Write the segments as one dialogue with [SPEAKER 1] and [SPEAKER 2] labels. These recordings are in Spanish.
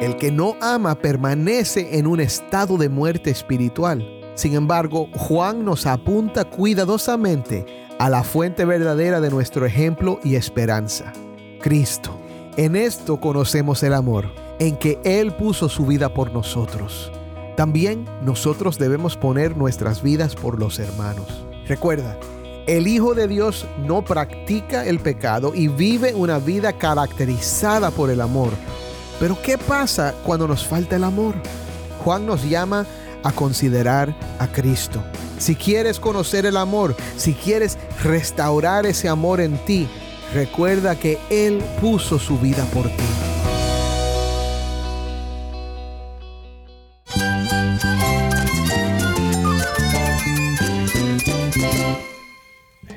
[SPEAKER 1] El que no ama permanece en un estado de muerte espiritual. Sin embargo, Juan nos apunta cuidadosamente a la fuente verdadera de nuestro ejemplo y esperanza, Cristo. En esto conocemos el amor, en que Él puso su vida por nosotros. También nosotros debemos poner nuestras vidas por los hermanos. Recuerda, el Hijo de Dios no practica el pecado y vive una vida caracterizada por el amor. Pero ¿qué pasa cuando nos falta el amor? Juan nos llama a considerar a Cristo. Si quieres conocer el amor, si quieres restaurar ese amor en ti, recuerda que Él puso su vida por ti.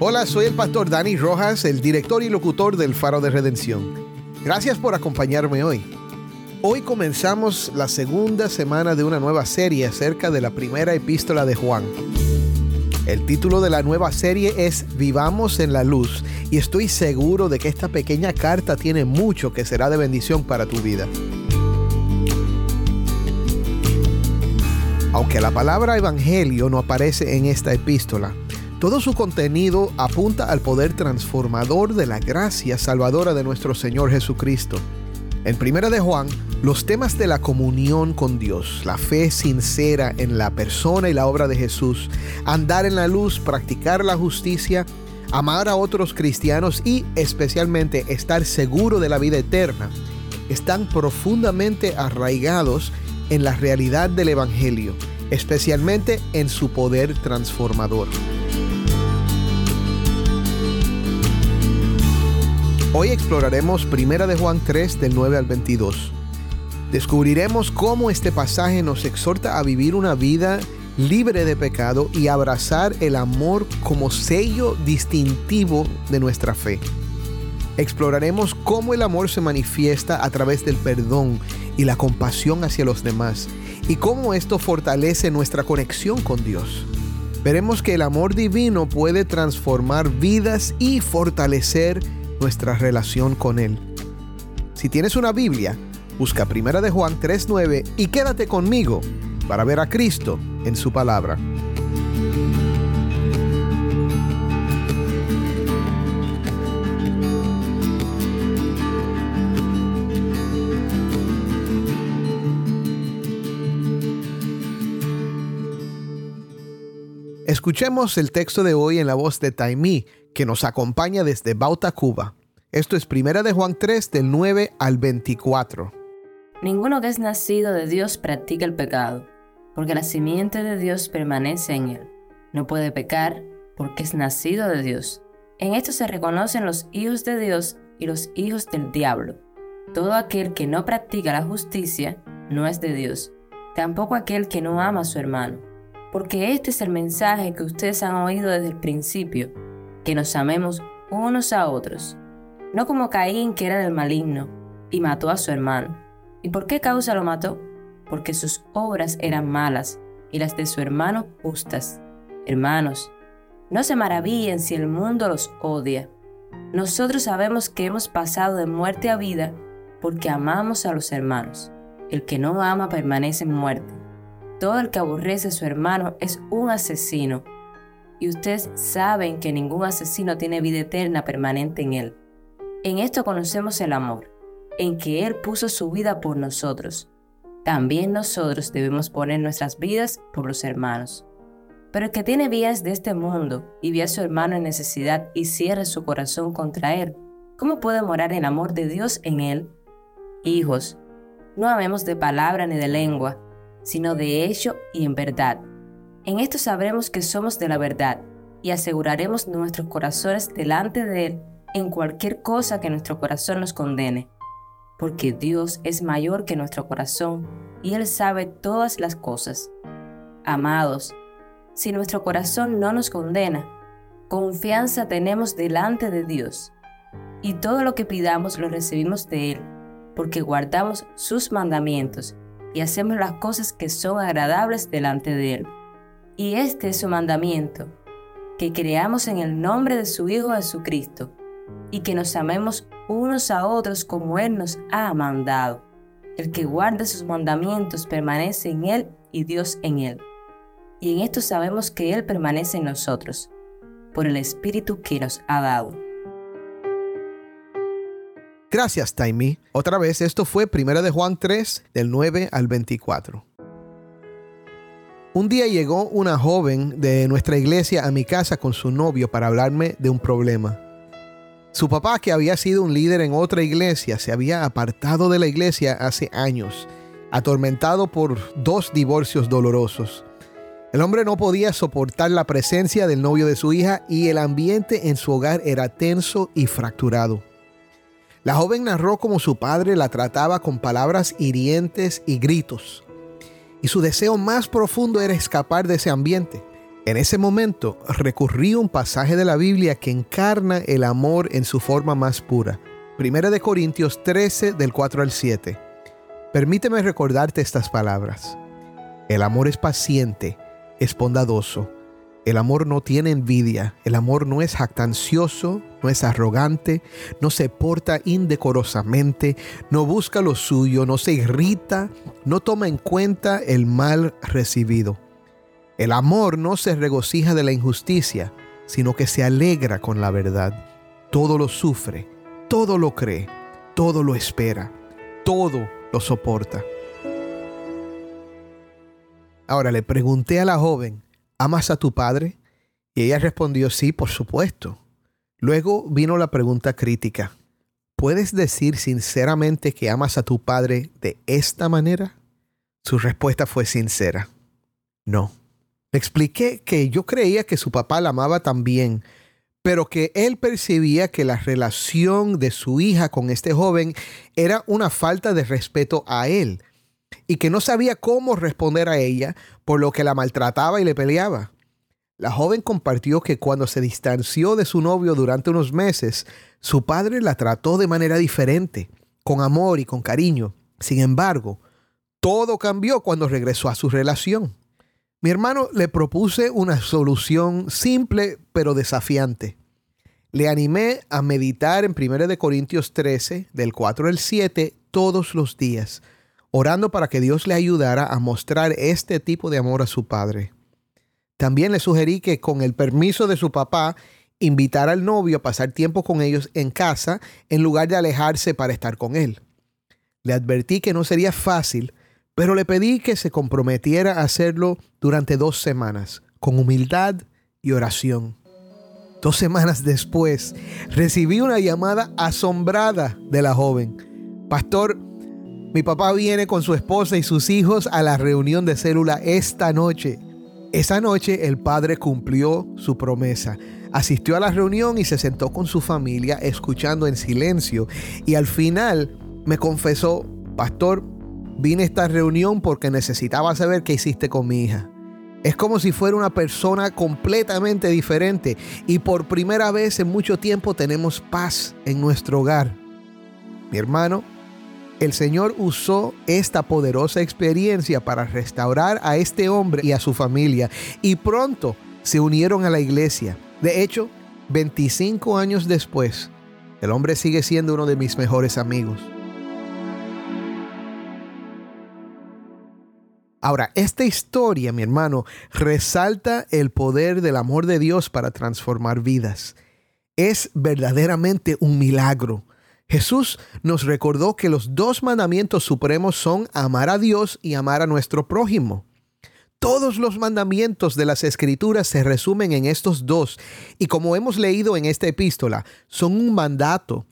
[SPEAKER 1] Hola, soy el pastor Dani Rojas, el director y locutor del Faro de Redención. Gracias por acompañarme hoy. Hoy comenzamos la segunda semana de una nueva serie acerca de la primera epístola de Juan. El título de la nueva serie es Vivamos en la Luz y estoy seguro de que esta pequeña carta tiene mucho que será de bendición para tu vida. Aunque la palabra evangelio no aparece en esta epístola, todo su contenido apunta al poder transformador de la gracia salvadora de nuestro Señor Jesucristo. En Primera de Juan, los temas de la comunión con Dios, la fe sincera en la persona y la obra de Jesús, andar en la luz, practicar la justicia, amar a otros cristianos y especialmente estar seguro de la vida eterna, están profundamente arraigados en la realidad del Evangelio, especialmente en su poder transformador. Hoy exploraremos 1 de Juan 3 del 9 al 22. Descubriremos cómo este pasaje nos exhorta a vivir una vida libre de pecado y abrazar el amor como sello distintivo de nuestra fe. Exploraremos cómo el amor se manifiesta a través del perdón y la compasión hacia los demás y cómo esto fortalece nuestra conexión con Dios. Veremos que el amor divino puede transformar vidas y fortalecer nuestra relación con Él. Si tienes una Biblia, busca Primera de Juan 3.9 y quédate conmigo para ver a Cristo en su palabra. Escuchemos el texto de hoy en la voz de Taimí, que nos acompaña desde Bauta, Cuba. Esto es Primera de Juan 3 del 9 al 24.
[SPEAKER 2] Ninguno que es nacido de Dios practica el pecado, porque la simiente de Dios permanece en él. No puede pecar porque es nacido de Dios. En esto se reconocen los hijos de Dios y los hijos del diablo. Todo aquel que no practica la justicia no es de Dios, tampoco aquel que no ama a su hermano porque este es el mensaje que ustedes han oído desde el principio, que nos amemos unos a otros, no como Caín que era del maligno y mató a su hermano. ¿Y por qué causa lo mató? Porque sus obras eran malas y las de su hermano justas. Hermanos, no se maravillen si el mundo los odia. Nosotros sabemos que hemos pasado de muerte a vida porque amamos a los hermanos. El que no ama permanece en muerte. Todo el que aborrece a su hermano es un asesino. Y ustedes saben que ningún asesino tiene vida eterna permanente en él. En esto conocemos el amor, en que Él puso su vida por nosotros. También nosotros debemos poner nuestras vidas por los hermanos. Pero el que tiene vías de este mundo y ve a su hermano en necesidad y cierra su corazón contra él, ¿cómo puede morar el amor de Dios en él? Hijos, no amemos de palabra ni de lengua, sino de hecho y en verdad. En esto sabremos que somos de la verdad y aseguraremos nuestros corazones delante de Él en cualquier cosa que nuestro corazón nos condene, porque Dios es mayor que nuestro corazón y Él sabe todas las cosas. Amados, si nuestro corazón no nos condena, confianza tenemos delante de Dios, y todo lo que pidamos lo recibimos de Él, porque guardamos sus mandamientos y hacemos las cosas que son agradables delante de Él. Y este es su mandamiento, que creamos en el nombre de su Hijo Jesucristo, y que nos amemos unos a otros como Él nos ha mandado. El que guarda sus mandamientos permanece en Él y Dios en Él. Y en esto sabemos que Él permanece en nosotros, por el Espíritu que nos ha dado.
[SPEAKER 1] Gracias, Taimi. Otra vez, esto fue 1 de Juan 3, del 9 al 24. Un día llegó una joven de nuestra iglesia a mi casa con su novio para hablarme de un problema. Su papá, que había sido un líder en otra iglesia, se había apartado de la iglesia hace años, atormentado por dos divorcios dolorosos. El hombre no podía soportar la presencia del novio de su hija y el ambiente en su hogar era tenso y fracturado. La joven narró cómo su padre la trataba con palabras hirientes y gritos, y su deseo más profundo era escapar de ese ambiente. En ese momento recurrí a un pasaje de la Biblia que encarna el amor en su forma más pura. Primera de Corintios 13 del 4 al 7. Permíteme recordarte estas palabras. El amor es paciente, es bondadoso el amor no tiene envidia, el amor no es jactancioso, no es arrogante, no se porta indecorosamente, no busca lo suyo, no se irrita, no toma en cuenta el mal recibido. El amor no se regocija de la injusticia, sino que se alegra con la verdad. Todo lo sufre, todo lo cree, todo lo espera, todo lo soporta. Ahora le pregunté a la joven, ¿amas a tu padre? Y ella respondió, sí, por supuesto. Luego vino la pregunta crítica. ¿Puedes decir sinceramente que amas a tu padre de esta manera? Su respuesta fue sincera. No. Le expliqué que yo creía que su papá la amaba también, pero que él percibía que la relación de su hija con este joven era una falta de respeto a él y que no sabía cómo responder a ella, por lo que la maltrataba y le peleaba. La joven compartió que cuando se distanció de su novio durante unos meses, su padre la trató de manera diferente, con amor y con cariño. Sin embargo, todo cambió cuando regresó a su relación. Mi hermano le propuse una solución simple pero desafiante. Le animé a meditar en 1 Corintios 13, del 4 al 7, todos los días orando para que Dios le ayudara a mostrar este tipo de amor a su padre. También le sugerí que con el permiso de su papá invitara al novio a pasar tiempo con ellos en casa en lugar de alejarse para estar con él. Le advertí que no sería fácil, pero le pedí que se comprometiera a hacerlo durante dos semanas, con humildad y oración. Dos semanas después, recibí una llamada asombrada de la joven. Pastor, mi papá viene con su esposa y sus hijos a la reunión de célula esta noche. Esa noche el padre cumplió su promesa. Asistió a la reunión y se sentó con su familia escuchando en silencio. Y al final me confesó, pastor, vine a esta reunión porque necesitaba saber qué hiciste con mi hija. Es como si fuera una persona completamente diferente y por primera vez en mucho tiempo tenemos paz en nuestro hogar. Mi hermano, el Señor usó esta poderosa experiencia para restaurar a este hombre y a su familia y pronto se unieron a la iglesia. De hecho, 25 años después, el hombre sigue siendo uno de mis mejores amigos. Ahora, esta historia, mi hermano, resalta el poder del amor de Dios para transformar vidas. Es verdaderamente un milagro. Jesús nos recordó que los dos mandamientos supremos son amar a Dios y amar a nuestro prójimo. Todos los mandamientos de las escrituras se resumen en estos dos y como hemos leído en esta epístola, son un mandato.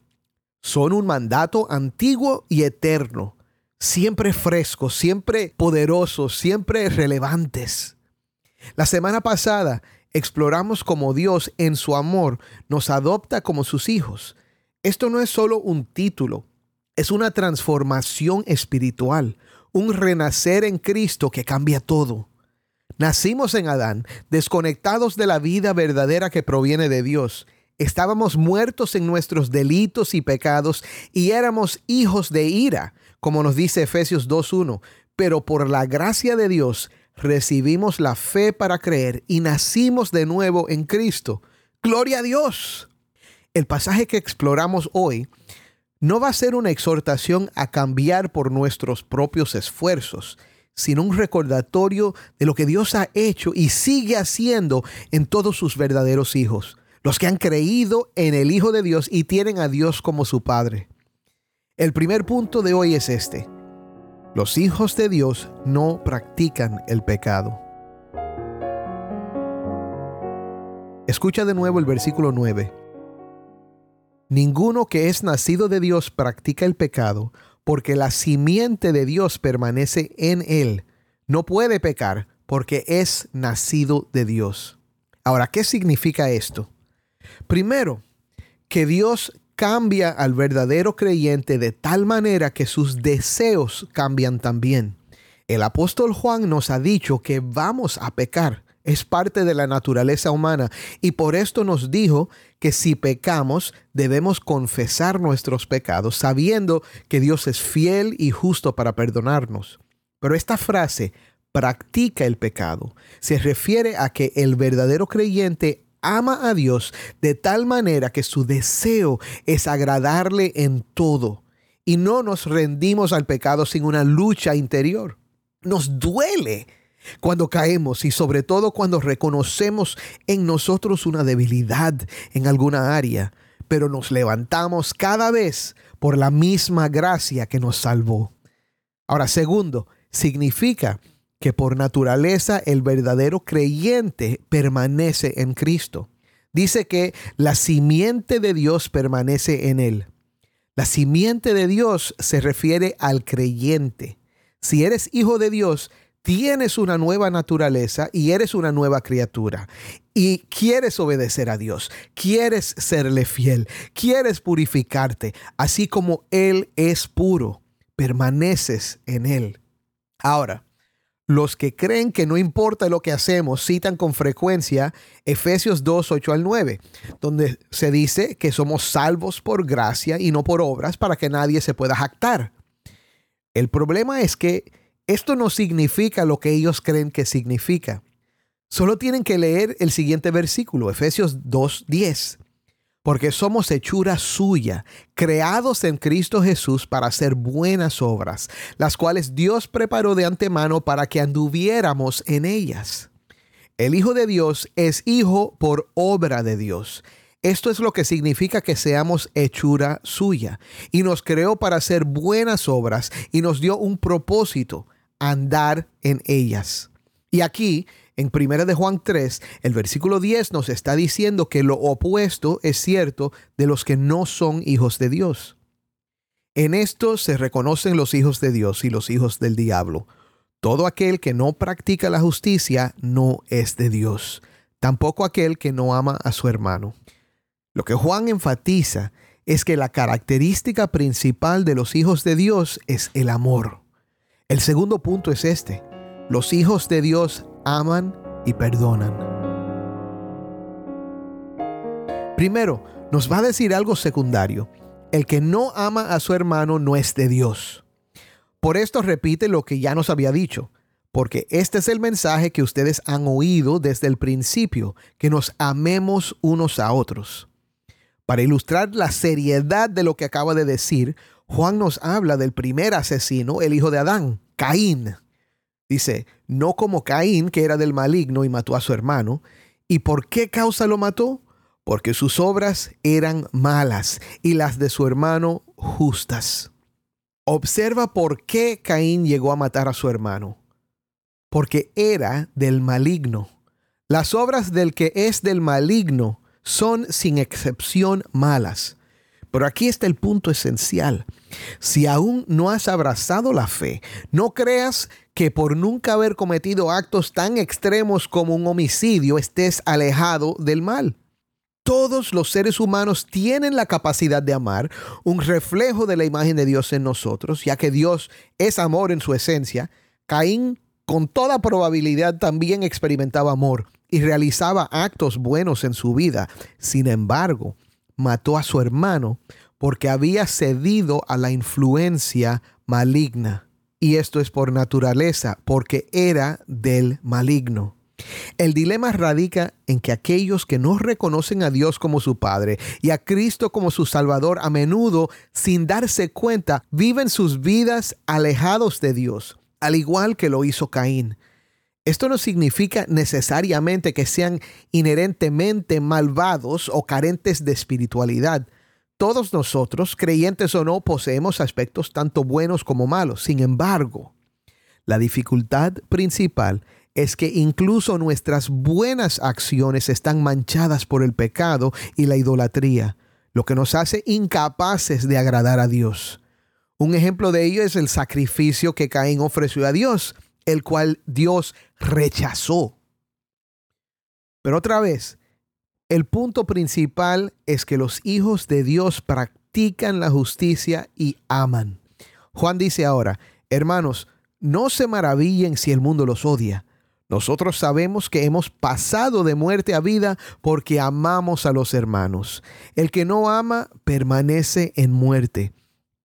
[SPEAKER 1] Son un mandato antiguo y eterno. siempre frescos, siempre poderosos, siempre relevantes. La semana pasada exploramos cómo Dios en su amor nos adopta como sus hijos. Esto no es solo un título, es una transformación espiritual, un renacer en Cristo que cambia todo. Nacimos en Adán, desconectados de la vida verdadera que proviene de Dios. Estábamos muertos en nuestros delitos y pecados y éramos hijos de ira, como nos dice Efesios 2.1. Pero por la gracia de Dios recibimos la fe para creer y nacimos de nuevo en Cristo. Gloria a Dios. El pasaje que exploramos hoy no va a ser una exhortación a cambiar por nuestros propios esfuerzos, sino un recordatorio de lo que Dios ha hecho y sigue haciendo en todos sus verdaderos hijos, los que han creído en el Hijo de Dios y tienen a Dios como su Padre. El primer punto de hoy es este. Los hijos de Dios no practican el pecado. Escucha de nuevo el versículo 9. Ninguno que es nacido de Dios practica el pecado, porque la simiente de Dios permanece en él. No puede pecar, porque es nacido de Dios. Ahora, ¿qué significa esto? Primero, que Dios cambia al verdadero creyente de tal manera que sus deseos cambian también. El apóstol Juan nos ha dicho que vamos a pecar. Es parte de la naturaleza humana y por esto nos dijo que si pecamos debemos confesar nuestros pecados sabiendo que Dios es fiel y justo para perdonarnos. Pero esta frase, practica el pecado, se refiere a que el verdadero creyente ama a Dios de tal manera que su deseo es agradarle en todo y no nos rendimos al pecado sin una lucha interior. Nos duele cuando caemos y sobre todo cuando reconocemos en nosotros una debilidad en alguna área, pero nos levantamos cada vez por la misma gracia que nos salvó. Ahora, segundo, significa que por naturaleza el verdadero creyente permanece en Cristo. Dice que la simiente de Dios permanece en él. La simiente de Dios se refiere al creyente. Si eres hijo de Dios, tienes una nueva naturaleza y eres una nueva criatura. Y quieres obedecer a Dios, quieres serle fiel, quieres purificarte, así como Él es puro, permaneces en Él. Ahora, los que creen que no importa lo que hacemos citan con frecuencia Efesios 2, 8 al 9, donde se dice que somos salvos por gracia y no por obras para que nadie se pueda jactar. El problema es que esto no significa lo que ellos creen que significa. Solo tienen que leer el siguiente versículo, Efesios 2, 10 porque somos hechura suya, creados en Cristo Jesús para hacer buenas obras, las cuales Dios preparó de antemano para que anduviéramos en ellas. El Hijo de Dios es hijo por obra de Dios. Esto es lo que significa que seamos hechura suya. Y nos creó para hacer buenas obras y nos dio un propósito, andar en ellas. Y aquí en 1 de Juan 3, el versículo 10 nos está diciendo que lo opuesto es cierto de los que no son hijos de Dios. En esto se reconocen los hijos de Dios y los hijos del diablo. Todo aquel que no practica la justicia no es de Dios, tampoco aquel que no ama a su hermano. Lo que Juan enfatiza es que la característica principal de los hijos de Dios es el amor. El segundo punto es este. Los hijos de Dios aman y perdonan. Primero, nos va a decir algo secundario. El que no ama a su hermano no es de Dios. Por esto repite lo que ya nos había dicho, porque este es el mensaje que ustedes han oído desde el principio, que nos amemos unos a otros. Para ilustrar la seriedad de lo que acaba de decir, Juan nos habla del primer asesino, el hijo de Adán, Caín. Dice, no como Caín, que era del maligno y mató a su hermano. ¿Y por qué causa lo mató? Porque sus obras eran malas y las de su hermano justas. Observa por qué Caín llegó a matar a su hermano. Porque era del maligno. Las obras del que es del maligno son sin excepción malas. Pero aquí está el punto esencial. Si aún no has abrazado la fe, no creas que por nunca haber cometido actos tan extremos como un homicidio estés alejado del mal. Todos los seres humanos tienen la capacidad de amar, un reflejo de la imagen de Dios en nosotros, ya que Dios es amor en su esencia. Caín con toda probabilidad también experimentaba amor y realizaba actos buenos en su vida. Sin embargo, mató a su hermano porque había cedido a la influencia maligna. Y esto es por naturaleza, porque era del maligno. El dilema radica en que aquellos que no reconocen a Dios como su Padre y a Cristo como su Salvador a menudo, sin darse cuenta, viven sus vidas alejados de Dios, al igual que lo hizo Caín. Esto no significa necesariamente que sean inherentemente malvados o carentes de espiritualidad. Todos nosotros, creyentes o no, poseemos aspectos tanto buenos como malos. Sin embargo, la dificultad principal es que incluso nuestras buenas acciones están manchadas por el pecado y la idolatría, lo que nos hace incapaces de agradar a Dios. Un ejemplo de ello es el sacrificio que Caín ofreció a Dios el cual Dios rechazó. Pero otra vez, el punto principal es que los hijos de Dios practican la justicia y aman. Juan dice ahora, hermanos, no se maravillen si el mundo los odia. Nosotros sabemos que hemos pasado de muerte a vida porque amamos a los hermanos. El que no ama permanece en muerte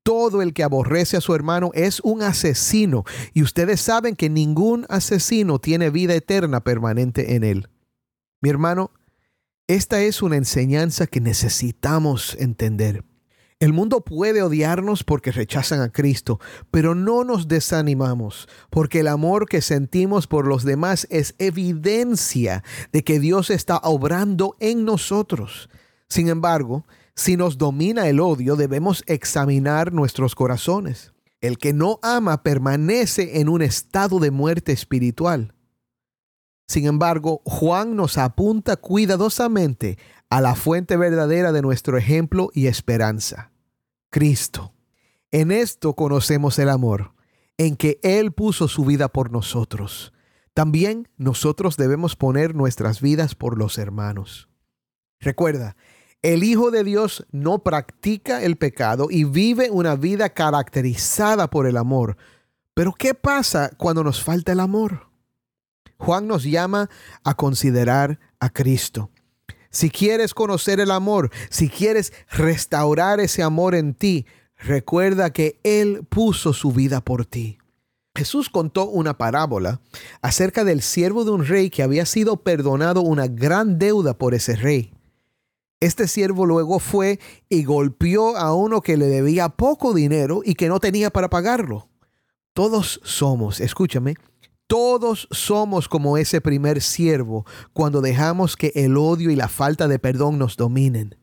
[SPEAKER 1] todo el que aborrece a su hermano es un asesino y ustedes saben que ningún asesino tiene vida eterna permanente en él. Mi hermano, esta es una enseñanza que necesitamos entender. El mundo puede odiarnos porque rechazan a Cristo, pero no nos desanimamos, porque el amor que sentimos por los demás es evidencia de que Dios está obrando en nosotros. Sin embargo, si nos domina el odio, debemos examinar nuestros corazones. El que no ama permanece en un estado de muerte espiritual. Sin embargo, Juan nos apunta cuidadosamente a la fuente verdadera de nuestro ejemplo y esperanza, Cristo. En esto conocemos el amor, en que Él puso su vida por nosotros. También nosotros debemos poner nuestras vidas por los hermanos. Recuerda, el Hijo de Dios no practica el pecado y vive una vida caracterizada por el amor. Pero ¿qué pasa cuando nos falta el amor? Juan nos llama a considerar a Cristo. Si quieres conocer el amor, si quieres restaurar ese amor en ti, recuerda que Él puso su vida por ti. Jesús contó una parábola acerca del siervo de un rey que había sido perdonado una gran deuda por ese rey. Este siervo luego fue y golpeó a uno que le debía poco dinero y que no tenía para pagarlo. Todos somos, escúchame, todos somos como ese primer siervo cuando dejamos que el odio y la falta de perdón nos dominen.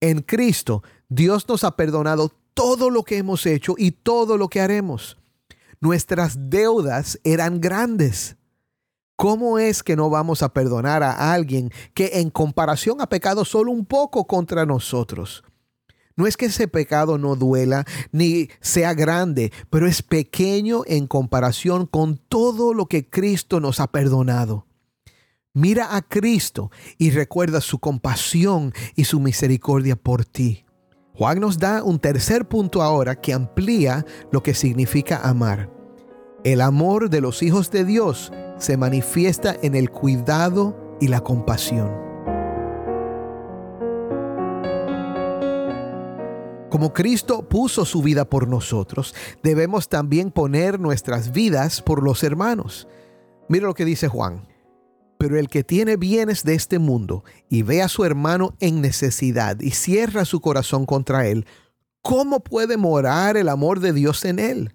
[SPEAKER 1] En Cristo, Dios nos ha perdonado todo lo que hemos hecho y todo lo que haremos. Nuestras deudas eran grandes ¿Cómo es que no vamos a perdonar a alguien que en comparación ha pecado solo un poco contra nosotros? No es que ese pecado no duela ni sea grande, pero es pequeño en comparación con todo lo que Cristo nos ha perdonado. Mira a Cristo y recuerda su compasión y su misericordia por ti. Juan nos da un tercer punto ahora que amplía lo que significa amar. El amor de los hijos de Dios se manifiesta en el cuidado y la compasión. Como Cristo puso su vida por nosotros, debemos también poner nuestras vidas por los hermanos. Mira lo que dice Juan. Pero el que tiene bienes de este mundo y ve a su hermano en necesidad y cierra su corazón contra él, ¿cómo puede morar el amor de Dios en él?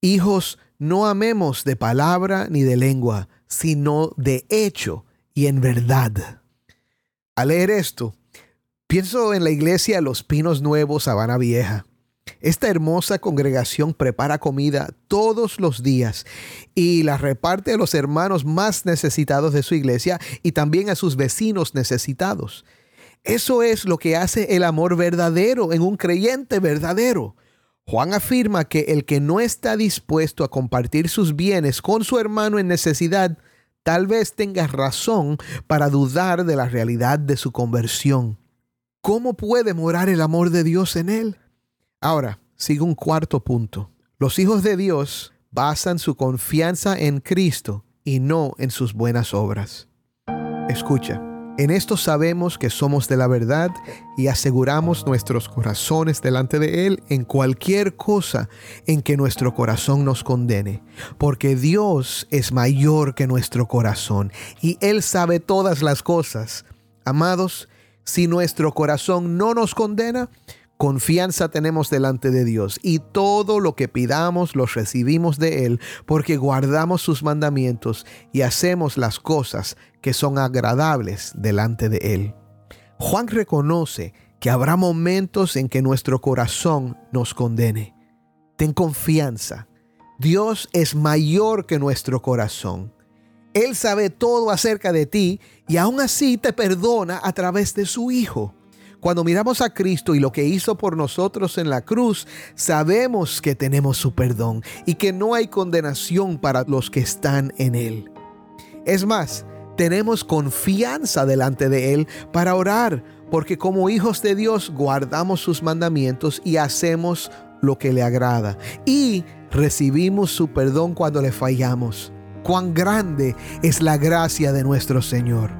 [SPEAKER 1] Hijos, no amemos de palabra ni de lengua, sino de hecho y en verdad. Al leer esto, pienso en la iglesia Los Pinos Nuevos, Habana Vieja. Esta hermosa congregación prepara comida todos los días y la reparte a los hermanos más necesitados de su iglesia y también a sus vecinos necesitados. Eso es lo que hace el amor verdadero en un creyente verdadero. Juan afirma que el que no está dispuesto a compartir sus bienes con su hermano en necesidad, tal vez tenga razón para dudar de la realidad de su conversión. ¿Cómo puede morar el amor de Dios en él? Ahora, sigue un cuarto punto. Los hijos de Dios basan su confianza en Cristo y no en sus buenas obras. Escucha. En esto sabemos que somos de la verdad y aseguramos nuestros corazones delante de Él en cualquier cosa en que nuestro corazón nos condene, porque Dios es mayor que nuestro corazón y Él sabe todas las cosas. Amados, si nuestro corazón no nos condena, Confianza tenemos delante de Dios y todo lo que pidamos lo recibimos de Él porque guardamos sus mandamientos y hacemos las cosas que son agradables delante de Él. Juan reconoce que habrá momentos en que nuestro corazón nos condene. Ten confianza. Dios es mayor que nuestro corazón. Él sabe todo acerca de ti y aún así te perdona a través de su Hijo. Cuando miramos a Cristo y lo que hizo por nosotros en la cruz, sabemos que tenemos su perdón y que no hay condenación para los que están en Él. Es más, tenemos confianza delante de Él para orar, porque como hijos de Dios guardamos sus mandamientos y hacemos lo que le agrada. Y recibimos su perdón cuando le fallamos. Cuán grande es la gracia de nuestro Señor.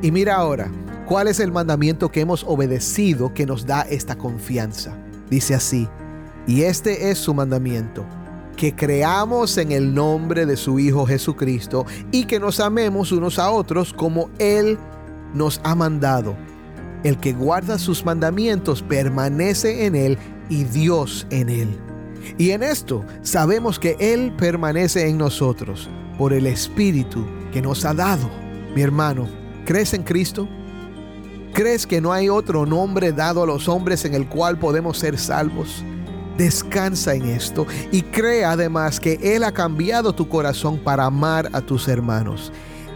[SPEAKER 1] Y mira ahora, ¿Cuál es el mandamiento que hemos obedecido que nos da esta confianza? Dice así, y este es su mandamiento, que creamos en el nombre de su Hijo Jesucristo y que nos amemos unos a otros como Él nos ha mandado. El que guarda sus mandamientos permanece en Él y Dios en Él. Y en esto sabemos que Él permanece en nosotros por el Espíritu que nos ha dado. Mi hermano, ¿crees en Cristo? ¿Crees que no hay otro nombre dado a los hombres en el cual podemos ser salvos? Descansa en esto y cree además que Él ha cambiado tu corazón para amar a tus hermanos.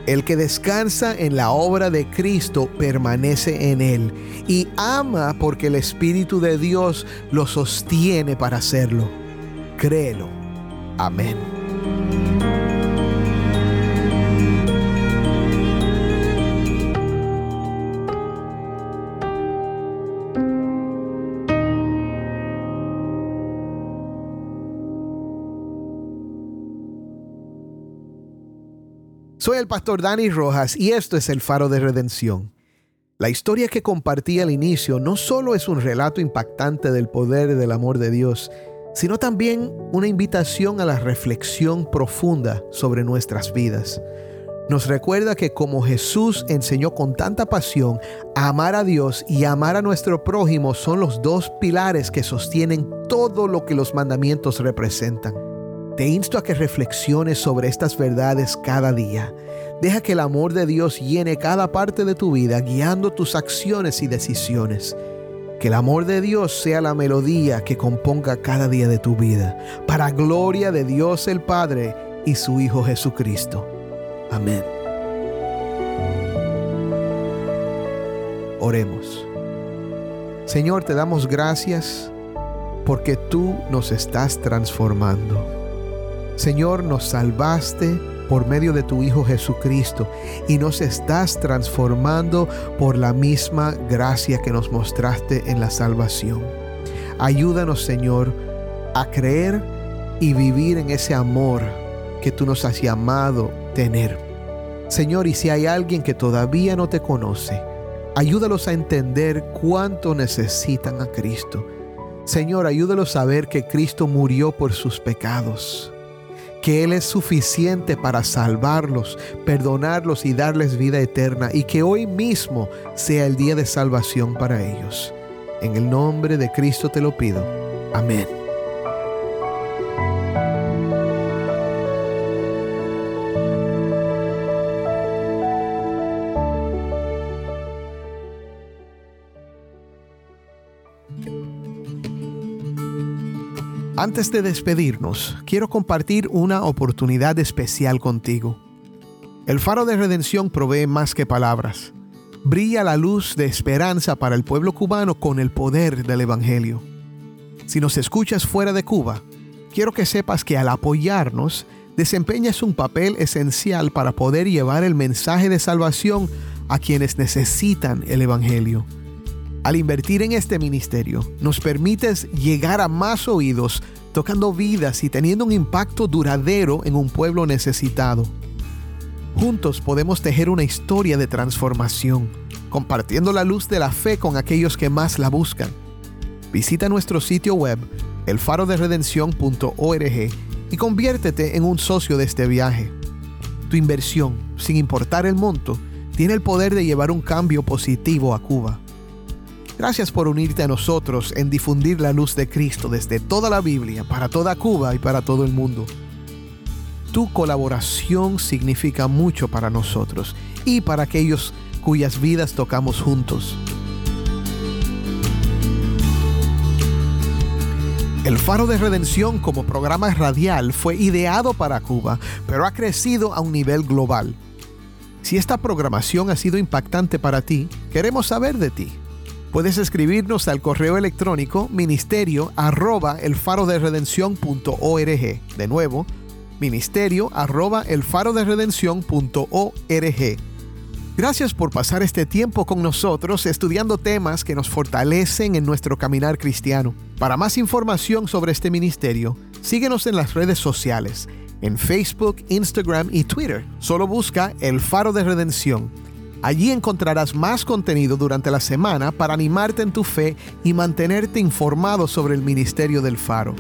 [SPEAKER 1] El que descansa en la obra de Cristo permanece en Él y ama porque el Espíritu de Dios lo sostiene para hacerlo. Créelo. Amén. El pastor Dani Rojas y esto es el faro de redención. La historia que compartí al inicio no solo es un relato impactante del poder del amor de Dios, sino también una invitación a la reflexión profunda sobre nuestras vidas. Nos recuerda que como Jesús enseñó con tanta pasión, amar a Dios y amar a nuestro prójimo son los dos pilares que sostienen todo lo que los mandamientos representan. Te insto a que reflexiones sobre estas verdades cada día. Deja que el amor de Dios llene cada parte de tu vida, guiando tus acciones y decisiones. Que el amor de Dios sea la melodía que componga cada día de tu vida, para gloria de Dios el Padre y su Hijo Jesucristo. Amén. Oremos. Señor, te damos gracias porque tú nos estás transformando. Señor, nos salvaste por medio de tu Hijo Jesucristo y nos estás transformando por la misma gracia que nos mostraste en la salvación. Ayúdanos, Señor, a creer y vivir en ese amor que tú nos has llamado tener. Señor, y si hay alguien que todavía no te conoce, ayúdalos a entender cuánto necesitan a Cristo. Señor, ayúdalos a ver que Cristo murió por sus pecados que Él es suficiente para salvarlos, perdonarlos y darles vida eterna y que hoy mismo sea el día de salvación para ellos. En el nombre de Cristo te lo pido. Amén. Antes de despedirnos, quiero compartir una oportunidad especial contigo. El faro de redención provee más que palabras. brilla la luz de esperanza para el pueblo cubano con el poder del Evangelio. Si nos escuchas fuera de Cuba, quiero que sepas que al apoyarnos, desempeñas un papel esencial para poder llevar el mensaje de salvación a quienes necesitan el Evangelio. Al invertir en este ministerio, nos permites llegar a más oídos, tocando vidas y teniendo un impacto duradero en un pueblo necesitado. Juntos podemos tejer una historia de transformación, compartiendo la luz de la fe con aquellos que más la buscan. Visita nuestro sitio web, elfaroderedención.org, y conviértete en un socio de este viaje. Tu inversión, sin importar el monto, tiene el poder de llevar un cambio positivo a Cuba. Gracias por unirte a nosotros en difundir la luz de Cristo desde toda la Biblia, para toda Cuba y para todo el mundo. Tu colaboración significa mucho para nosotros y para aquellos cuyas vidas tocamos juntos. El Faro de Redención como programa radial fue ideado para Cuba, pero ha crecido a un nivel global. Si esta programación ha sido impactante para ti, queremos saber de ti. Puedes escribirnos al correo electrónico ministerio arroba el faro de redención.org. De nuevo, ministerio arroba el faro de redención.org. Gracias por pasar este tiempo con nosotros estudiando temas que nos fortalecen en nuestro caminar cristiano. Para más información sobre este ministerio, síguenos en las redes sociales, en Facebook, Instagram y Twitter. Solo busca El Faro de Redención. Allí encontrarás más contenido durante la semana para animarte en tu fe y mantenerte informado sobre el ministerio del Faro.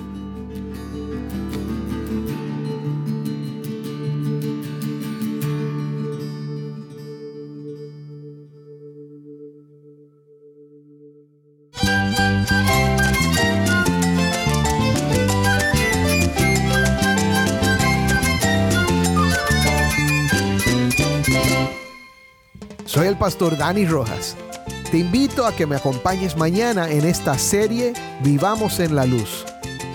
[SPEAKER 1] Pastor Dani Rojas. Te invito a que me acompañes mañana en esta serie Vivamos en la Luz.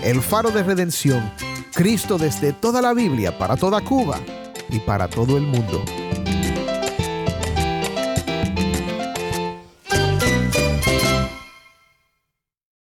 [SPEAKER 1] El faro de redención. Cristo desde toda la Biblia, para toda Cuba y para todo el mundo.